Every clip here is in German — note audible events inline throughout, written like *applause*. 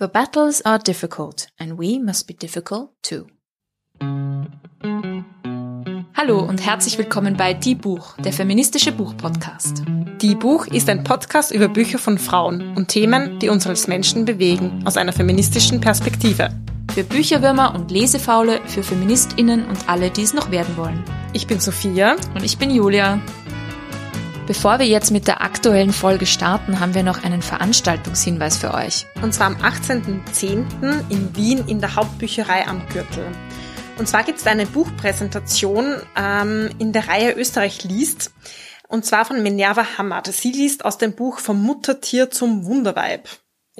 The battles are difficult and we must be difficult too. Hallo und herzlich willkommen bei Die Buch, der feministische Buchpodcast. Die Buch ist ein Podcast über Bücher von Frauen und Themen, die uns als Menschen bewegen, aus einer feministischen Perspektive. Für Bücherwürmer und Lesefaule, für FeministInnen und alle, die es noch werden wollen. Ich bin Sophia. Und ich bin Julia. Bevor wir jetzt mit der aktuellen Folge starten, haben wir noch einen Veranstaltungshinweis für euch. Und zwar am 18.10. in Wien in der Hauptbücherei am Gürtel. Und zwar gibt es eine Buchpräsentation ähm, in der Reihe Österreich liest. Und zwar von Minerva Hammer. Sie liest aus dem Buch Vom Muttertier zum Wunderweib.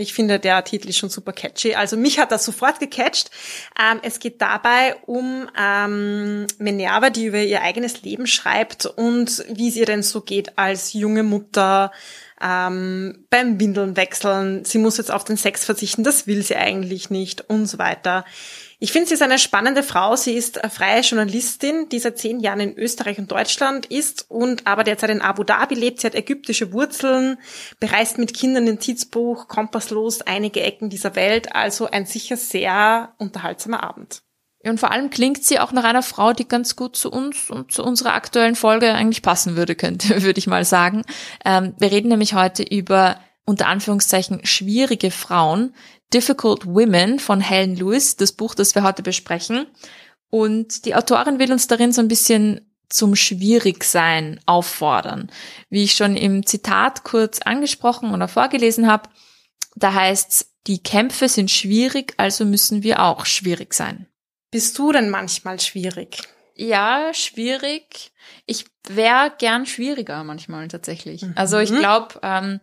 Ich finde, der Titel ist schon super catchy. Also mich hat das sofort gecatcht. Ähm, es geht dabei um ähm, Minerva, die über ihr eigenes Leben schreibt und wie es ihr denn so geht als junge Mutter, ähm, beim Windeln wechseln. Sie muss jetzt auf den Sex verzichten, das will sie eigentlich nicht und so weiter. Ich finde, sie ist eine spannende Frau. Sie ist freie Journalistin, die seit zehn Jahren in Österreich und Deutschland ist und aber derzeit in Abu Dhabi lebt. Sie hat ägyptische Wurzeln, bereist mit Kindern den Tizbuch, kompasslos einige Ecken dieser Welt. Also ein sicher sehr unterhaltsamer Abend. Und vor allem klingt sie auch nach einer Frau, die ganz gut zu uns und zu unserer aktuellen Folge eigentlich passen würde, könnte, *laughs* würde ich mal sagen. Ähm, wir reden nämlich heute über unter Anführungszeichen schwierige Frauen, Difficult Women von Helen Lewis, das Buch, das wir heute besprechen. Und die Autorin will uns darin so ein bisschen zum Schwierigsein auffordern. Wie ich schon im Zitat kurz angesprochen oder vorgelesen habe, da heißt's, die Kämpfe sind schwierig, also müssen wir auch schwierig sein. Bist du denn manchmal schwierig? Ja, schwierig. Ich wäre gern schwieriger manchmal tatsächlich. Mhm. Also ich glaube, ähm,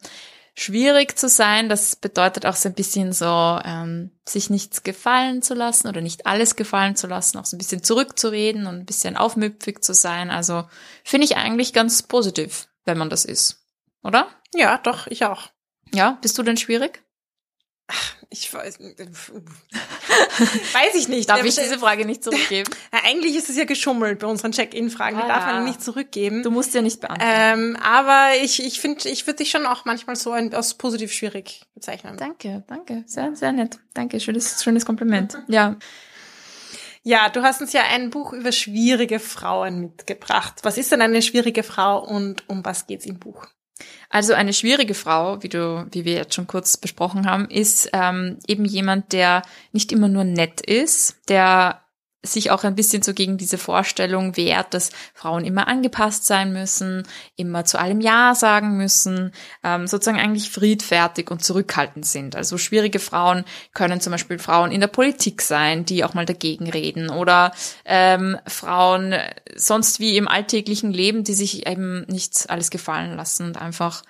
schwierig zu sein. Das bedeutet auch so ein bisschen so, ähm, sich nichts gefallen zu lassen oder nicht alles gefallen zu lassen, auch so ein bisschen zurückzureden und ein bisschen aufmüpfig zu sein. Also finde ich eigentlich ganz positiv, wenn man das ist. Oder? Ja, doch, ich auch. Ja, bist du denn schwierig? Ich weiß, äh, *laughs* weiß ich nicht. Darf ich diese Frage nicht zurückgeben? *laughs* Ja, eigentlich ist es ja geschummelt bei unseren Check-in-Fragen. Die ah, darf man nicht zurückgeben. Du musst ja nicht beantworten. Ähm, aber ich, ich finde, ich würde dich schon auch manchmal so ein, als positiv schwierig bezeichnen. Danke, danke. Sehr, sehr nett. Danke. Schönes, schönes Kompliment. Ja. Ja, du hast uns ja ein Buch über schwierige Frauen mitgebracht. Was ist denn eine schwierige Frau und um was geht's im Buch? Also eine schwierige Frau, wie du, wie wir jetzt schon kurz besprochen haben, ist ähm, eben jemand, der nicht immer nur nett ist, der sich auch ein bisschen so gegen diese Vorstellung wehrt, dass Frauen immer angepasst sein müssen, immer zu allem Ja sagen müssen, ähm, sozusagen eigentlich friedfertig und zurückhaltend sind. Also schwierige Frauen können zum Beispiel Frauen in der Politik sein, die auch mal dagegen reden oder ähm, Frauen sonst wie im alltäglichen Leben, die sich eben nicht alles gefallen lassen und einfach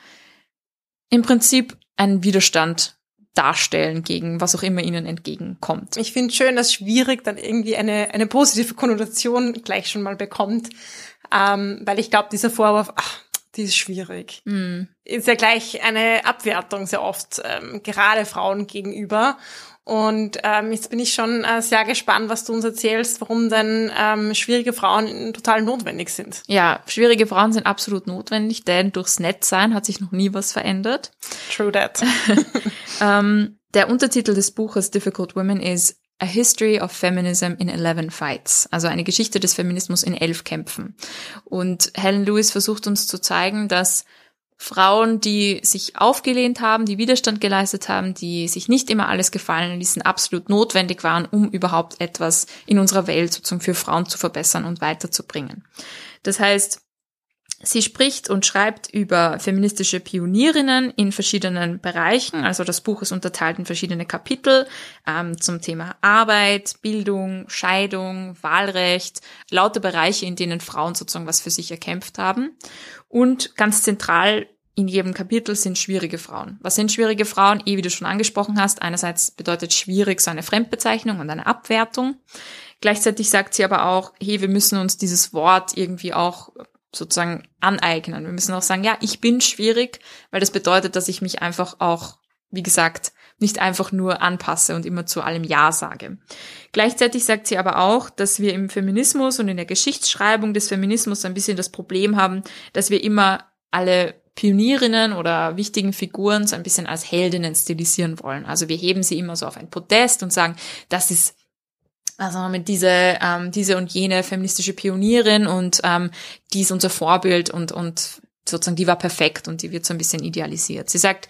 im Prinzip einen Widerstand darstellen gegen was auch immer ihnen entgegenkommt. Ich finde schön, dass schwierig dann irgendwie eine, eine positive Konnotation gleich schon mal bekommt, ähm, weil ich glaube, dieser Vorwurf, ach, die ist schwierig, mm. ist ja gleich eine Abwertung sehr oft, ähm, gerade Frauen gegenüber. Und ähm, jetzt bin ich schon äh, sehr gespannt, was du uns erzählst, warum denn ähm, schwierige Frauen total notwendig sind. Ja, schwierige Frauen sind absolut notwendig, denn durchs Nettsein hat sich noch nie was verändert. True that. *laughs* *laughs* ähm, der Untertitel des Buches Difficult Women ist A History of Feminism in Eleven Fights, also eine Geschichte des Feminismus in elf Kämpfen. Und Helen Lewis versucht uns zu zeigen, dass Frauen, die sich aufgelehnt haben, die Widerstand geleistet haben, die sich nicht immer alles gefallen ließen, absolut notwendig waren, um überhaupt etwas in unserer Welt sozusagen für Frauen zu verbessern und weiterzubringen. Das heißt, Sie spricht und schreibt über feministische Pionierinnen in verschiedenen Bereichen. Also das Buch ist unterteilt in verschiedene Kapitel ähm, zum Thema Arbeit, Bildung, Scheidung, Wahlrecht, lauter Bereiche, in denen Frauen sozusagen was für sich erkämpft haben. Und ganz zentral in jedem Kapitel sind schwierige Frauen. Was sind schwierige Frauen? Eh, wie du schon angesprochen hast, einerseits bedeutet schwierig so eine Fremdbezeichnung und eine Abwertung. Gleichzeitig sagt sie aber auch, hey, wir müssen uns dieses Wort irgendwie auch sozusagen aneignen. Wir müssen auch sagen, ja, ich bin schwierig, weil das bedeutet, dass ich mich einfach auch, wie gesagt, nicht einfach nur anpasse und immer zu allem Ja sage. Gleichzeitig sagt sie aber auch, dass wir im Feminismus und in der Geschichtsschreibung des Feminismus ein bisschen das Problem haben, dass wir immer alle Pionierinnen oder wichtigen Figuren so ein bisschen als Heldinnen stilisieren wollen. Also wir heben sie immer so auf ein Podest und sagen, das ist also mit diese ähm, diese und jene feministische Pionierin und ähm, die ist unser Vorbild und und sozusagen die war perfekt und die wird so ein bisschen idealisiert. Sie sagt,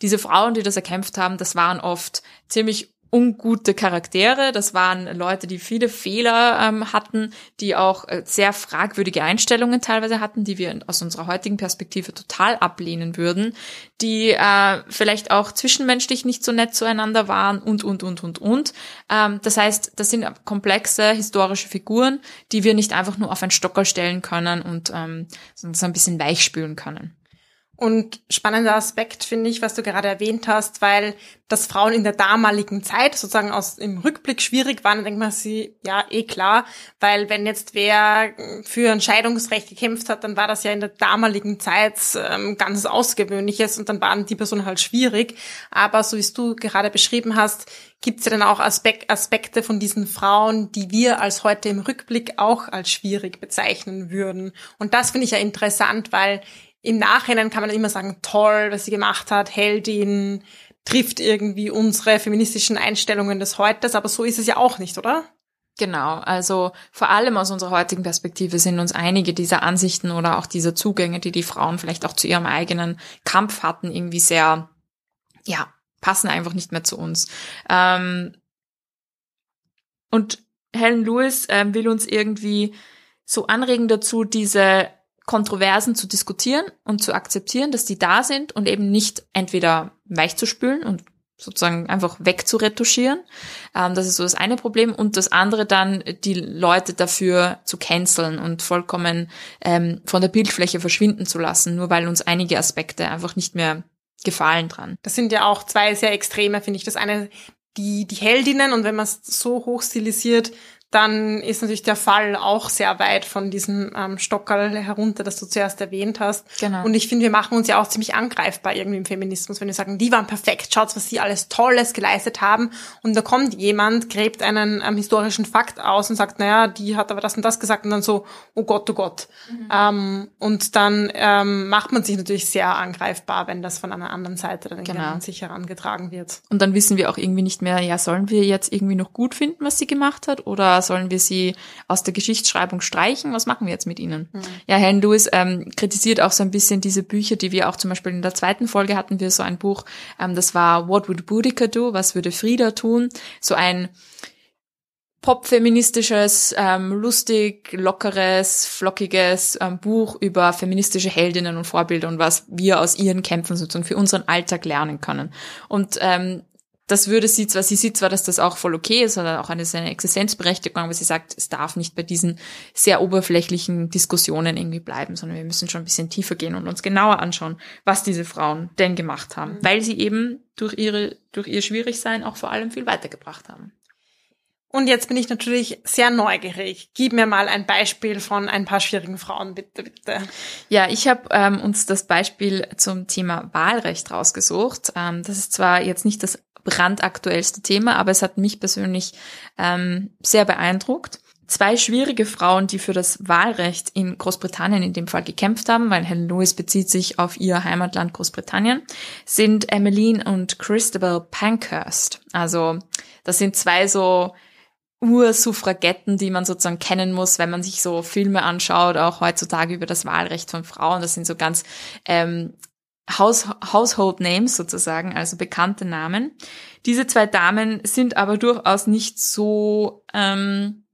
diese Frauen, die das erkämpft haben, das waren oft ziemlich ungute Charaktere. Das waren Leute, die viele Fehler ähm, hatten, die auch äh, sehr fragwürdige Einstellungen teilweise hatten, die wir aus unserer heutigen Perspektive total ablehnen würden, die äh, vielleicht auch zwischenmenschlich nicht so nett zueinander waren und, und, und, und, und. Ähm, das heißt, das sind komplexe historische Figuren, die wir nicht einfach nur auf ein Stockerl stellen können und ähm, so ein bisschen weichspülen können. Und spannender Aspekt finde ich, was du gerade erwähnt hast, weil dass Frauen in der damaligen Zeit sozusagen aus im Rückblick schwierig waren, denkt man sie, ja, eh klar, weil wenn jetzt wer für ein Scheidungsrecht gekämpft hat, dann war das ja in der damaligen Zeit ähm, ganz Ausgewöhnliches und dann waren die Personen halt schwierig. Aber so wie es du gerade beschrieben hast, gibt es ja dann auch Aspek Aspekte von diesen Frauen, die wir als heute im Rückblick auch als schwierig bezeichnen würden. Und das finde ich ja interessant, weil im Nachhinein kann man immer sagen, toll, was sie gemacht hat, Heldin, trifft irgendwie unsere feministischen Einstellungen des Heutes, aber so ist es ja auch nicht, oder? Genau, also vor allem aus unserer heutigen Perspektive sind uns einige dieser Ansichten oder auch dieser Zugänge, die die Frauen vielleicht auch zu ihrem eigenen Kampf hatten, irgendwie sehr, ja, passen einfach nicht mehr zu uns. Ähm, und Helen Lewis ähm, will uns irgendwie so anregen dazu, diese Kontroversen zu diskutieren und zu akzeptieren, dass die da sind und eben nicht entweder weich zu spülen und sozusagen einfach wegzuretuschieren. Ähm, das ist so das eine Problem. Und das andere dann, die Leute dafür zu canceln und vollkommen ähm, von der Bildfläche verschwinden zu lassen, nur weil uns einige Aspekte einfach nicht mehr gefallen dran. Das sind ja auch zwei sehr extreme, finde ich. Das eine, die, die Heldinnen und wenn man es so hoch stilisiert, dann ist natürlich der Fall auch sehr weit von diesem ähm, Stockerl herunter, das du zuerst erwähnt hast. Genau. Und ich finde, wir machen uns ja auch ziemlich angreifbar irgendwie im Feminismus, wenn wir sagen, die waren perfekt, schaut, was sie alles Tolles geleistet haben. Und da kommt jemand, gräbt einen ähm, historischen Fakt aus und sagt, naja, die hat aber das und das gesagt und dann so, oh Gott, oh Gott. Mhm. Ähm, und dann ähm, macht man sich natürlich sehr angreifbar, wenn das von einer anderen Seite dann genau. an sich herangetragen wird. Und dann wissen wir auch irgendwie nicht mehr, ja, sollen wir jetzt irgendwie noch gut finden, was sie gemacht hat oder sollen wir sie aus der Geschichtsschreibung streichen? Was machen wir jetzt mit ihnen? Mhm. Ja, Helen Lewis ähm, kritisiert auch so ein bisschen diese Bücher, die wir auch zum Beispiel in der zweiten Folge hatten wir so ein Buch, ähm, das war What Would Boudica Do? Was würde Frieda tun? So ein popfeministisches, ähm, lustig, lockeres, flockiges ähm, Buch über feministische Heldinnen und Vorbilder und was wir aus ihren Kämpfen sozusagen für unseren Alltag lernen können. Und ähm, das würde sie zwar, sie sieht zwar, dass das auch voll okay ist oder auch eine seine Existenzberechtigung, aber sie sagt, es darf nicht bei diesen sehr oberflächlichen Diskussionen irgendwie bleiben, sondern wir müssen schon ein bisschen tiefer gehen und uns genauer anschauen, was diese Frauen denn gemacht haben, mhm. weil sie eben durch ihre, durch ihr Schwierigsein auch vor allem viel weitergebracht haben. Und jetzt bin ich natürlich sehr neugierig. Gib mir mal ein Beispiel von ein paar schwierigen Frauen, bitte, bitte. Ja, ich habe ähm, uns das Beispiel zum Thema Wahlrecht rausgesucht. Ähm, das ist zwar jetzt nicht das brandaktuellste Thema, aber es hat mich persönlich ähm, sehr beeindruckt. Zwei schwierige Frauen, die für das Wahlrecht in Großbritannien in dem Fall gekämpft haben, weil Helen Lewis bezieht sich auf ihr Heimatland Großbritannien, sind Emmeline und Christabel Pankhurst. Also das sind zwei so Ursuffragetten, die man sozusagen kennen muss, wenn man sich so Filme anschaut, auch heutzutage über das Wahlrecht von Frauen. Das sind so ganz ähm, House Household Names sozusagen, also bekannte Namen. Diese zwei Damen sind aber durchaus nicht so ähm,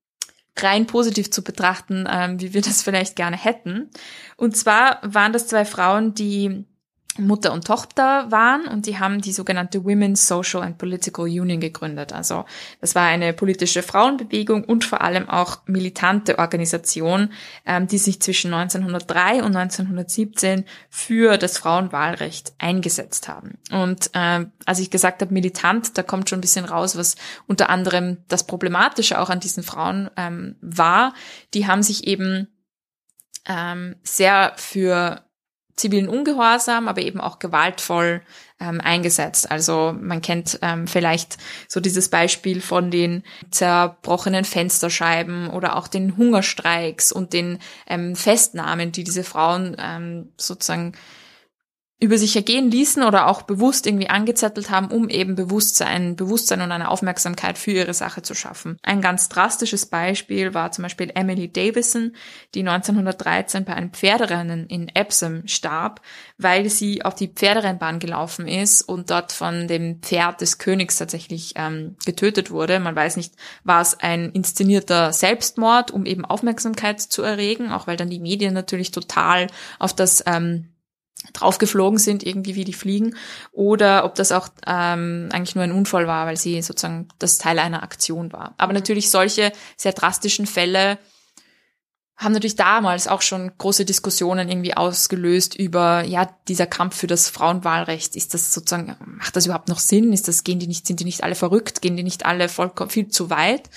rein positiv zu betrachten, ähm, wie wir das *laughs* vielleicht gerne hätten. Und zwar waren das zwei Frauen, die Mutter und Tochter waren und die haben die sogenannte Women's Social and Political Union gegründet. Also das war eine politische Frauenbewegung und vor allem auch militante Organisation, ähm, die sich zwischen 1903 und 1917 für das Frauenwahlrecht eingesetzt haben. Und äh, als ich gesagt habe militant, da kommt schon ein bisschen raus, was unter anderem das Problematische auch an diesen Frauen ähm, war. Die haben sich eben ähm, sehr für zivilen Ungehorsam, aber eben auch gewaltvoll ähm, eingesetzt. Also man kennt ähm, vielleicht so dieses Beispiel von den zerbrochenen Fensterscheiben oder auch den Hungerstreiks und den ähm, Festnahmen, die diese Frauen ähm, sozusagen über sich ergehen ließen oder auch bewusst irgendwie angezettelt haben, um eben Bewusstsein, Bewusstsein und eine Aufmerksamkeit für ihre Sache zu schaffen. Ein ganz drastisches Beispiel war zum Beispiel Emily Davison, die 1913 bei einem Pferderennen in Epsom starb, weil sie auf die Pferderennbahn gelaufen ist und dort von dem Pferd des Königs tatsächlich ähm, getötet wurde. Man weiß nicht, war es ein inszenierter Selbstmord, um eben Aufmerksamkeit zu erregen, auch weil dann die Medien natürlich total auf das ähm, draufgeflogen sind, irgendwie wie die fliegen, oder ob das auch ähm, eigentlich nur ein Unfall war, weil sie sozusagen das Teil einer Aktion war. Aber natürlich solche sehr drastischen Fälle haben natürlich damals auch schon große Diskussionen irgendwie ausgelöst über, ja, dieser Kampf für das Frauenwahlrecht. Ist das sozusagen, macht das überhaupt noch Sinn? Ist das, gehen die nicht, sind die nicht alle verrückt? Gehen die nicht alle vollkommen viel zu weit?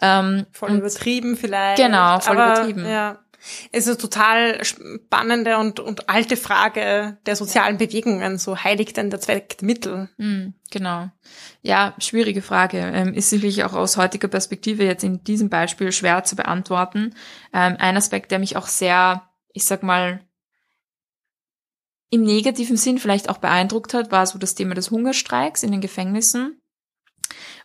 Ähm, voll übertrieben vielleicht. Genau, voll aber, übertrieben. Ja. Es ist eine total spannende und, und alte Frage der sozialen Bewegungen. So heiligt denn der Zweck Mittel? Mm, genau. Ja, schwierige Frage. Ähm, ist sicherlich auch aus heutiger Perspektive jetzt in diesem Beispiel schwer zu beantworten. Ähm, ein Aspekt, der mich auch sehr, ich sag mal, im negativen Sinn vielleicht auch beeindruckt hat, war so das Thema des Hungerstreiks in den Gefängnissen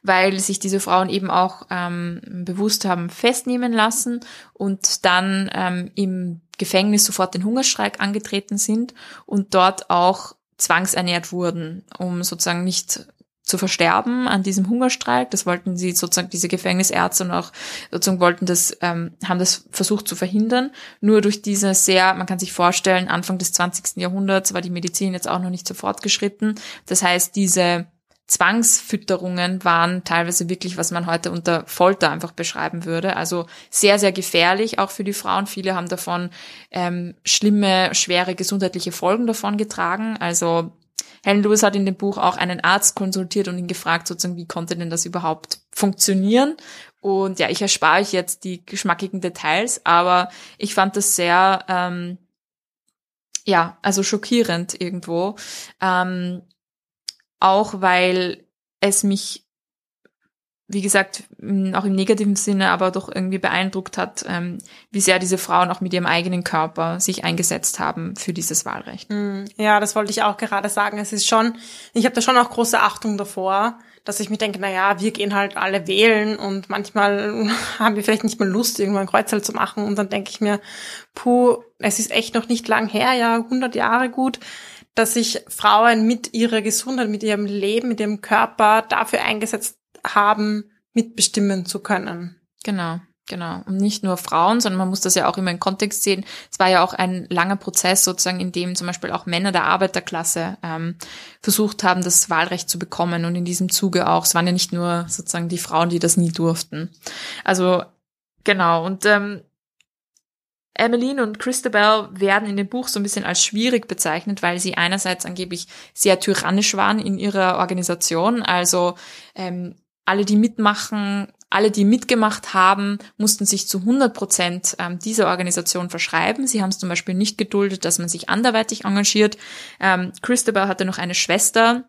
weil sich diese Frauen eben auch ähm, bewusst haben festnehmen lassen und dann ähm, im Gefängnis sofort den Hungerstreik angetreten sind und dort auch zwangsernährt wurden, um sozusagen nicht zu versterben an diesem Hungerstreik. Das wollten sie sozusagen diese Gefängnisärzte und auch sozusagen wollten das, ähm, haben das versucht zu verhindern. Nur durch diese sehr, man kann sich vorstellen, Anfang des 20. Jahrhunderts war die Medizin jetzt auch noch nicht so fortgeschritten. Das heißt, diese Zwangsfütterungen waren teilweise wirklich, was man heute unter Folter einfach beschreiben würde. Also sehr, sehr gefährlich, auch für die Frauen. Viele haben davon ähm, schlimme, schwere gesundheitliche Folgen davon getragen. Also Helen Lewis hat in dem Buch auch einen Arzt konsultiert und ihn gefragt, sozusagen, wie konnte denn das überhaupt funktionieren? Und ja, ich erspare euch jetzt die geschmackigen Details, aber ich fand das sehr, ähm, ja, also schockierend irgendwo. Ähm, auch weil es mich, wie gesagt, auch im negativen Sinne, aber doch irgendwie beeindruckt hat, ähm, wie sehr diese Frauen auch mit ihrem eigenen Körper sich eingesetzt haben für dieses Wahlrecht. Mm, ja, das wollte ich auch gerade sagen. Es ist schon, ich habe da schon auch große Achtung davor, dass ich mir denke, na ja, wir gehen halt alle wählen und manchmal *laughs* haben wir vielleicht nicht mal Lust, irgendwann ein Kreuzteil zu machen und dann denke ich mir, puh, es ist echt noch nicht lang her, ja, 100 Jahre gut dass sich Frauen mit ihrer Gesundheit, mit ihrem Leben, mit ihrem Körper dafür eingesetzt haben, mitbestimmen zu können. Genau. Genau. Und nicht nur Frauen, sondern man muss das ja auch immer in Kontext sehen. Es war ja auch ein langer Prozess sozusagen, in dem zum Beispiel auch Männer der Arbeiterklasse ähm, versucht haben, das Wahlrecht zu bekommen. Und in diesem Zuge auch, es waren ja nicht nur sozusagen die Frauen, die das nie durften. Also genau. Und ähm, Emmeline und Christabel werden in dem Buch so ein bisschen als schwierig bezeichnet, weil sie einerseits angeblich sehr tyrannisch waren in ihrer Organisation. Also ähm, alle, die mitmachen, alle, die mitgemacht haben, mussten sich zu 100 Prozent ähm, dieser Organisation verschreiben. Sie haben es zum Beispiel nicht geduldet, dass man sich anderweitig engagiert. Ähm, Christabel hatte noch eine Schwester,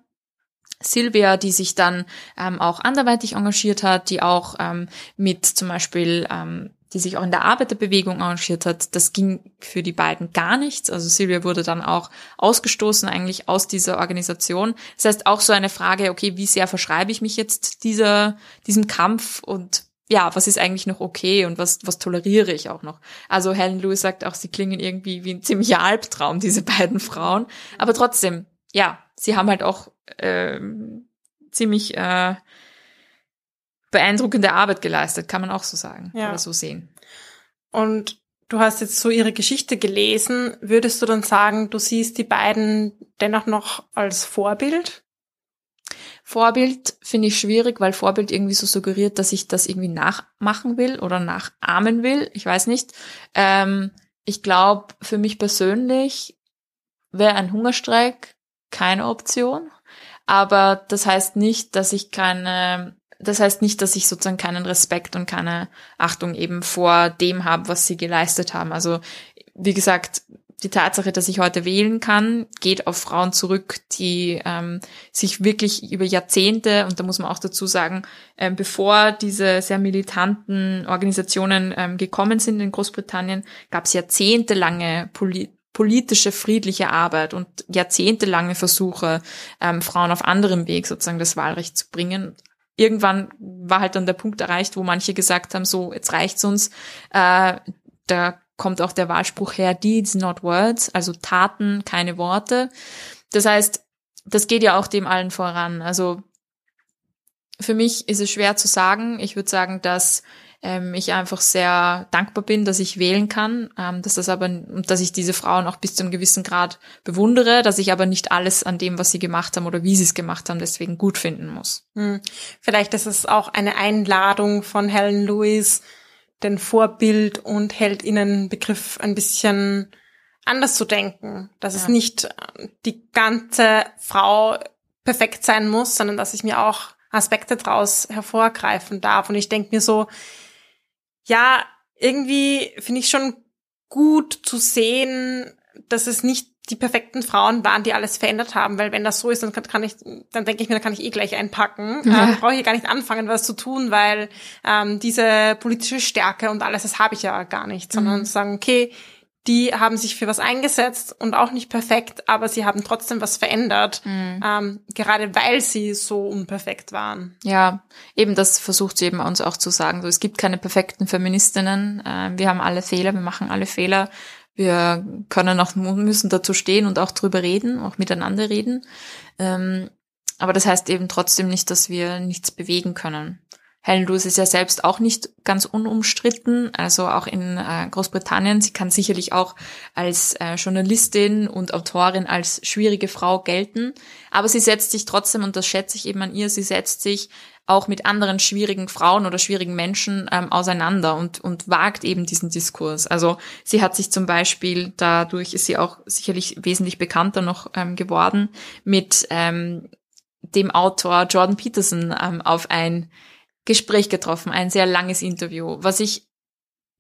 Sylvia, die sich dann ähm, auch anderweitig engagiert hat, die auch ähm, mit zum Beispiel ähm, die sich auch in der Arbeiterbewegung engagiert hat, das ging für die beiden gar nichts. Also Silvia wurde dann auch ausgestoßen eigentlich aus dieser Organisation. Das heißt auch so eine Frage, okay, wie sehr verschreibe ich mich jetzt dieser, diesem Kampf und ja, was ist eigentlich noch okay und was, was toleriere ich auch noch? Also Helen Lewis sagt auch, sie klingen irgendwie wie ein ziemlicher *laughs* Albtraum, diese beiden Frauen. Aber trotzdem, ja, sie haben halt auch ähm, ziemlich äh, beeindruckende Arbeit geleistet, kann man auch so sagen ja. oder so sehen. Und du hast jetzt so ihre Geschichte gelesen. Würdest du dann sagen, du siehst die beiden dennoch noch als Vorbild? Vorbild finde ich schwierig, weil Vorbild irgendwie so suggeriert, dass ich das irgendwie nachmachen will oder nachahmen will. Ich weiß nicht. Ähm, ich glaube, für mich persönlich wäre ein Hungerstreik keine Option. Aber das heißt nicht, dass ich keine das heißt nicht, dass ich sozusagen keinen Respekt und keine Achtung eben vor dem habe, was sie geleistet haben. Also wie gesagt, die Tatsache, dass ich heute wählen kann, geht auf Frauen zurück, die ähm, sich wirklich über Jahrzehnte, und da muss man auch dazu sagen, ähm, bevor diese sehr militanten Organisationen ähm, gekommen sind in Großbritannien, gab es jahrzehntelange Poli politische, friedliche Arbeit und jahrzehntelange Versuche, ähm, Frauen auf anderem Weg sozusagen das Wahlrecht zu bringen. Irgendwann war halt dann der Punkt erreicht, wo manche gesagt haben, so, jetzt reicht's uns. Äh, da kommt auch der Wahlspruch her, Deeds, not words, also Taten, keine Worte. Das heißt, das geht ja auch dem allen voran. Also für mich ist es schwer zu sagen. Ich würde sagen, dass ähm, ich einfach sehr dankbar bin, dass ich wählen kann, ähm, dass das aber, dass ich diese Frauen auch bis zu einem gewissen Grad bewundere, dass ich aber nicht alles an dem, was sie gemacht haben oder wie sie es gemacht haben, deswegen gut finden muss. Hm. Vielleicht ist es auch eine Einladung von Helen Lewis, den Vorbild und Heldinnenbegriff ein bisschen anders zu denken, dass ja. es nicht äh, die ganze Frau perfekt sein muss, sondern dass ich mir auch Aspekte draus hervorgreifen darf. Und ich denke mir so, ja, irgendwie finde ich schon gut zu sehen, dass es nicht die perfekten Frauen waren, die alles verändert haben, weil wenn das so ist, dann kann, kann ich, dann denke ich mir, dann kann ich eh gleich einpacken. Ja. Ähm, brauche ich gar nicht anfangen, was zu tun, weil ähm, diese politische Stärke und alles, das habe ich ja gar nicht, sondern mhm. sagen, okay, die haben sich für was eingesetzt und auch nicht perfekt, aber sie haben trotzdem was verändert, mhm. ähm, gerade weil sie so unperfekt waren. Ja, eben das versucht sie eben uns auch zu sagen. So, es gibt keine perfekten Feministinnen. Äh, wir haben alle Fehler, wir machen alle Fehler. Wir können auch müssen dazu stehen und auch drüber reden, auch miteinander reden. Ähm, aber das heißt eben trotzdem nicht, dass wir nichts bewegen können. Helen Lewis ist ja selbst auch nicht ganz unumstritten, also auch in äh, Großbritannien. Sie kann sicherlich auch als äh, Journalistin und Autorin als schwierige Frau gelten, aber sie setzt sich trotzdem, und das schätze ich eben an ihr, sie setzt sich auch mit anderen schwierigen Frauen oder schwierigen Menschen ähm, auseinander und, und wagt eben diesen Diskurs. Also sie hat sich zum Beispiel, dadurch ist sie auch sicherlich wesentlich bekannter noch ähm, geworden, mit ähm, dem Autor Jordan Peterson ähm, auf ein Gespräch getroffen, ein sehr langes Interview, was ich,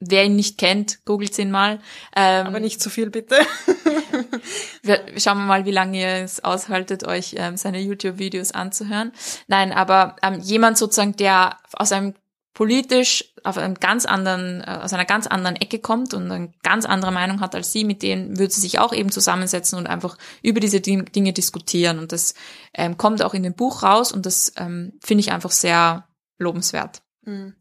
wer ihn nicht kennt, googelt ihn mal. Ähm, Aber nicht zu viel, bitte. *laughs* wir, schauen wir mal, wie lange ihr es aushaltet, euch ähm, seine YouTube-Videos anzuhören. Nein, aber ähm, jemand sozusagen, der aus einem politisch auf einem ganz anderen, äh, aus einer ganz anderen Ecke kommt und eine ganz andere Meinung hat als sie, mit denen würde sie sich auch eben zusammensetzen und einfach über diese Dinge diskutieren. Und das ähm, kommt auch in dem Buch raus und das ähm, finde ich einfach sehr lobenswert. Mhm.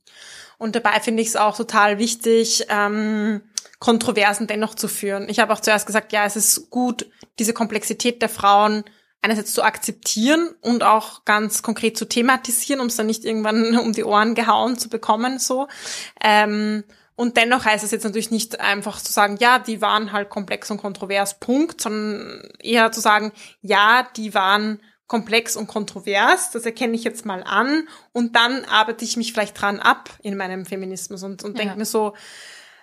Und dabei finde ich es auch total wichtig, ähm, Kontroversen dennoch zu führen. Ich habe auch zuerst gesagt, ja, es ist gut, diese Komplexität der Frauen einerseits zu akzeptieren und auch ganz konkret zu thematisieren, um es dann nicht irgendwann *laughs* um die Ohren gehauen zu bekommen, so. Ähm, und dennoch heißt es jetzt natürlich nicht einfach zu sagen, ja, die waren halt komplex und kontrovers, Punkt, sondern eher zu sagen, ja, die waren komplex und kontrovers, das erkenne ich jetzt mal an und dann arbeite ich mich vielleicht dran ab in meinem Feminismus und, und ja. denke mir so,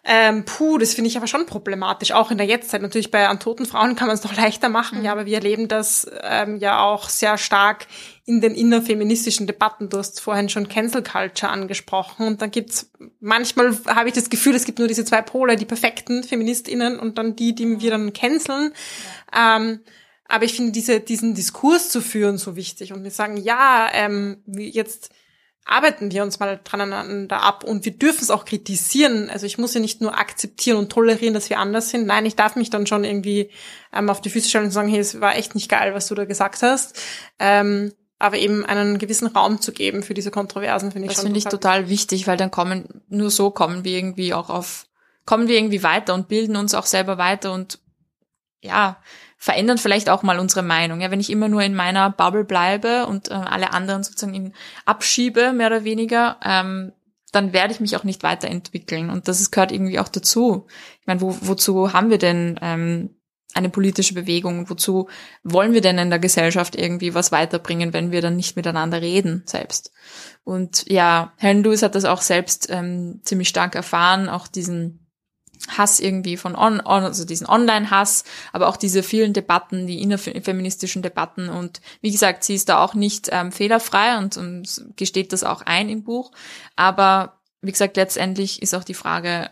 ähm, puh, das finde ich aber schon problematisch, auch in der Jetztzeit. Natürlich bei an toten Frauen kann man es noch *laughs* leichter machen, mhm. ja, aber wir erleben das ähm, ja auch sehr stark in den innerfeministischen Debatten. Du hast vorhin schon Cancel Culture angesprochen und dann gibt's manchmal habe ich das Gefühl, es gibt nur diese zwei Pole, die perfekten FeministInnen und dann die, die wir dann canceln. Ja. Ähm, aber ich finde diese, diesen Diskurs zu führen so wichtig und wir sagen, ja, ähm, jetzt arbeiten wir uns mal dran ab und wir dürfen es auch kritisieren. Also ich muss ja nicht nur akzeptieren und tolerieren, dass wir anders sind. Nein, ich darf mich dann schon irgendwie ähm, auf die Füße stellen und sagen, hey, es war echt nicht geil, was du da gesagt hast. Ähm, aber eben einen gewissen Raum zu geben für diese Kontroversen, finde ich. Das finde ich total wichtig, weil dann kommen, nur so kommen wir irgendwie auch auf, kommen wir irgendwie weiter und bilden uns auch selber weiter und ja, verändern vielleicht auch mal unsere Meinung. Ja, wenn ich immer nur in meiner Bubble bleibe und äh, alle anderen sozusagen in abschiebe, mehr oder weniger, ähm, dann werde ich mich auch nicht weiterentwickeln. Und das gehört irgendwie auch dazu. Ich meine, wo, wozu haben wir denn ähm, eine politische Bewegung? Wozu wollen wir denn in der Gesellschaft irgendwie was weiterbringen, wenn wir dann nicht miteinander reden selbst? Und ja, Helen Lewis hat das auch selbst ähm, ziemlich stark erfahren, auch diesen Hass irgendwie von on, on also diesen Online-Hass, aber auch diese vielen Debatten, die innerfeministischen Debatten und wie gesagt, sie ist da auch nicht ähm, fehlerfrei und, und gesteht das auch ein im Buch, aber wie gesagt, letztendlich ist auch die Frage,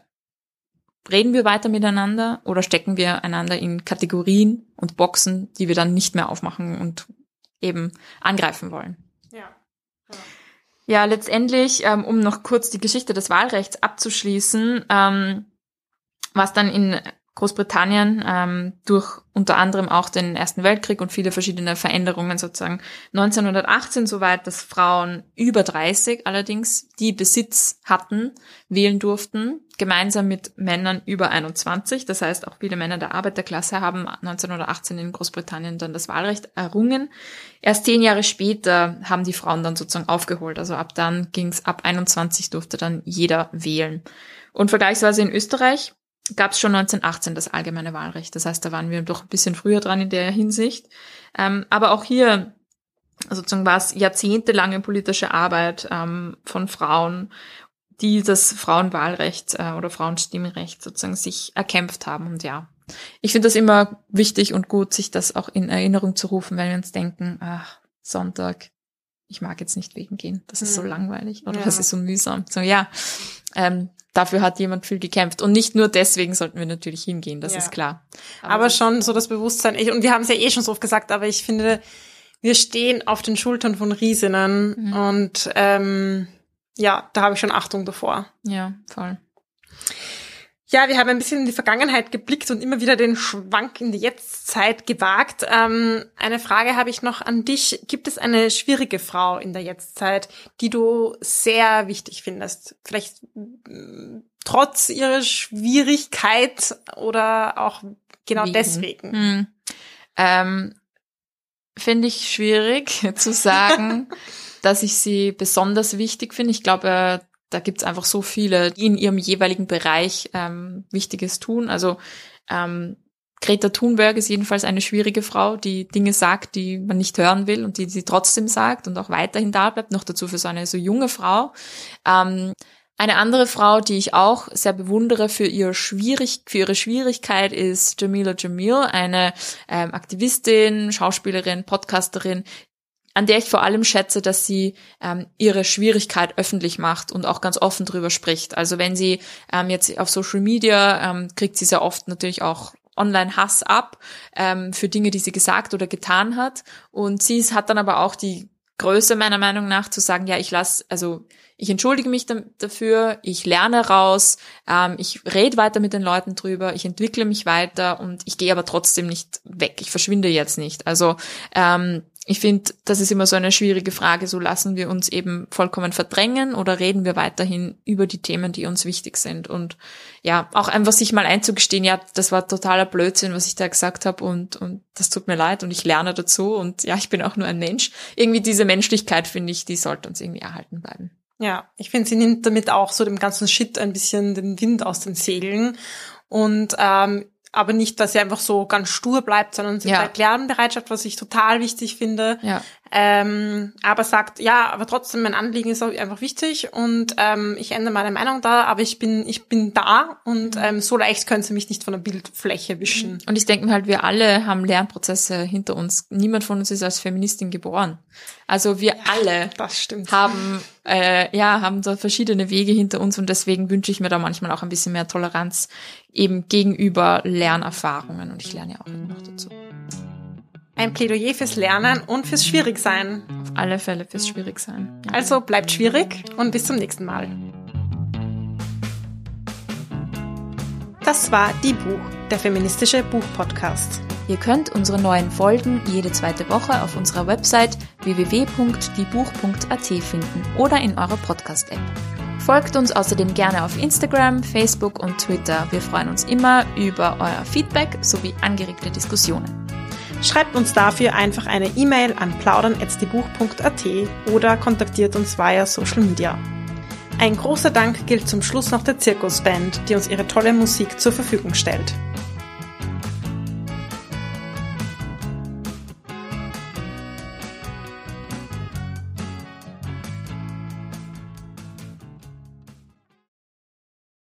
reden wir weiter miteinander oder stecken wir einander in Kategorien und Boxen, die wir dann nicht mehr aufmachen und eben angreifen wollen. Ja. Ja, ja letztendlich, ähm, um noch kurz die Geschichte des Wahlrechts abzuschließen, ähm, was dann in Großbritannien ähm, durch unter anderem auch den Ersten Weltkrieg und viele verschiedene Veränderungen sozusagen 1918 soweit, dass Frauen über 30 allerdings, die Besitz hatten, wählen durften, gemeinsam mit Männern über 21. Das heißt, auch viele Männer der Arbeiterklasse haben 1918 in Großbritannien dann das Wahlrecht errungen. Erst zehn Jahre später haben die Frauen dann sozusagen aufgeholt. Also ab dann ging es, ab 21 durfte dann jeder wählen. Und vergleichsweise in Österreich gab es schon 1918 das allgemeine Wahlrecht. Das heißt, da waren wir doch ein bisschen früher dran in der Hinsicht. Ähm, aber auch hier sozusagen war es jahrzehntelange politische Arbeit ähm, von Frauen, die das Frauenwahlrecht äh, oder Frauenstimmrecht sozusagen sich erkämpft haben. Und ja, ich finde das immer wichtig und gut, sich das auch in Erinnerung zu rufen, wenn wir uns denken, ach, Sonntag, ich mag jetzt nicht wegen gehen, das ist so mhm. langweilig oder ja. das ist so mühsam. So ja, ähm, dafür hat jemand viel gekämpft. Und nicht nur deswegen sollten wir natürlich hingehen, das ja. ist klar. Aber, aber schon so das Bewusstsein, ich, und wir haben es ja eh schon so oft gesagt, aber ich finde, wir stehen auf den Schultern von Riesinnen mhm. und ähm, ja, da habe ich schon Achtung davor. Ja, voll. Ja, wir haben ein bisschen in die Vergangenheit geblickt und immer wieder den Schwank in die Jetztzeit gewagt. Ähm, eine Frage habe ich noch an dich. Gibt es eine schwierige Frau in der Jetztzeit, die du sehr wichtig findest? Vielleicht mm, trotz ihrer Schwierigkeit oder auch genau Wegen. deswegen? Hm. Ähm, Finde ich schwierig *laughs* zu sagen, *laughs* dass ich sie besonders wichtig finde. Ich glaube, da gibt's einfach so viele, die in ihrem jeweiligen Bereich ähm, Wichtiges tun. Also ähm, Greta Thunberg ist jedenfalls eine schwierige Frau, die Dinge sagt, die man nicht hören will und die sie trotzdem sagt und auch weiterhin da bleibt. Noch dazu für so eine so junge Frau. Ähm, eine andere Frau, die ich auch sehr bewundere für, ihr schwierig, für ihre Schwierigkeit, ist Jamila Jamil, eine ähm, Aktivistin, Schauspielerin, Podcasterin, an der ich vor allem schätze, dass sie ähm, ihre Schwierigkeit öffentlich macht und auch ganz offen drüber spricht. Also wenn sie ähm, jetzt auf Social Media ähm, kriegt sie sehr oft natürlich auch Online-Hass ab ähm, für Dinge, die sie gesagt oder getan hat. Und sie hat dann aber auch die Größe meiner Meinung nach zu sagen, ja, ich lasse, also ich entschuldige mich dafür, ich lerne raus, ähm, ich rede weiter mit den Leuten drüber, ich entwickle mich weiter und ich gehe aber trotzdem nicht weg, ich verschwinde jetzt nicht. Also ähm, ich finde, das ist immer so eine schwierige Frage. So lassen wir uns eben vollkommen verdrängen oder reden wir weiterhin über die Themen, die uns wichtig sind. Und ja, auch einfach sich mal einzugestehen, ja, das war totaler Blödsinn, was ich da gesagt habe und, und das tut mir leid und ich lerne dazu und ja, ich bin auch nur ein Mensch. Irgendwie diese Menschlichkeit, finde ich, die sollte uns irgendwie erhalten bleiben. Ja, ich finde, sie nimmt damit auch so dem ganzen Shit ein bisschen den Wind aus den Segeln. Und ähm, aber nicht, dass sie einfach so ganz stur bleibt, sondern sie ja. zeigt Lernbereitschaft, was ich total wichtig finde. Ja. Ähm, aber sagt, ja, aber trotzdem, mein Anliegen ist auch einfach wichtig und ähm, ich ändere meine Meinung da, aber ich bin, ich bin da und mhm. ähm, so leicht können sie mich nicht von der Bildfläche wischen. Und ich denke mir halt, wir alle haben Lernprozesse hinter uns. Niemand von uns ist als Feministin geboren. Also wir ja, alle haben äh, ja haben da verschiedene Wege hinter uns und deswegen wünsche ich mir da manchmal auch ein bisschen mehr Toleranz eben gegenüber Lernerfahrungen und ich lerne ja auch immer noch dazu. Ein Plädoyer fürs Lernen und fürs Schwierigsein. Auf alle Fälle fürs Schwierigsein. Ja. Also bleibt schwierig und bis zum nächsten Mal. Das war Die Buch, der feministische Buchpodcast. Ihr könnt unsere neuen Folgen jede zweite Woche auf unserer Website www.diebuch.at finden oder in eurer Podcast-App. Folgt uns außerdem gerne auf Instagram, Facebook und Twitter. Wir freuen uns immer über euer Feedback sowie angeregte Diskussionen. Schreibt uns dafür einfach eine E-Mail an plaudern.at oder kontaktiert uns via Social Media. Ein großer Dank gilt zum Schluss noch der Zirkusband, die uns ihre tolle Musik zur Verfügung stellt.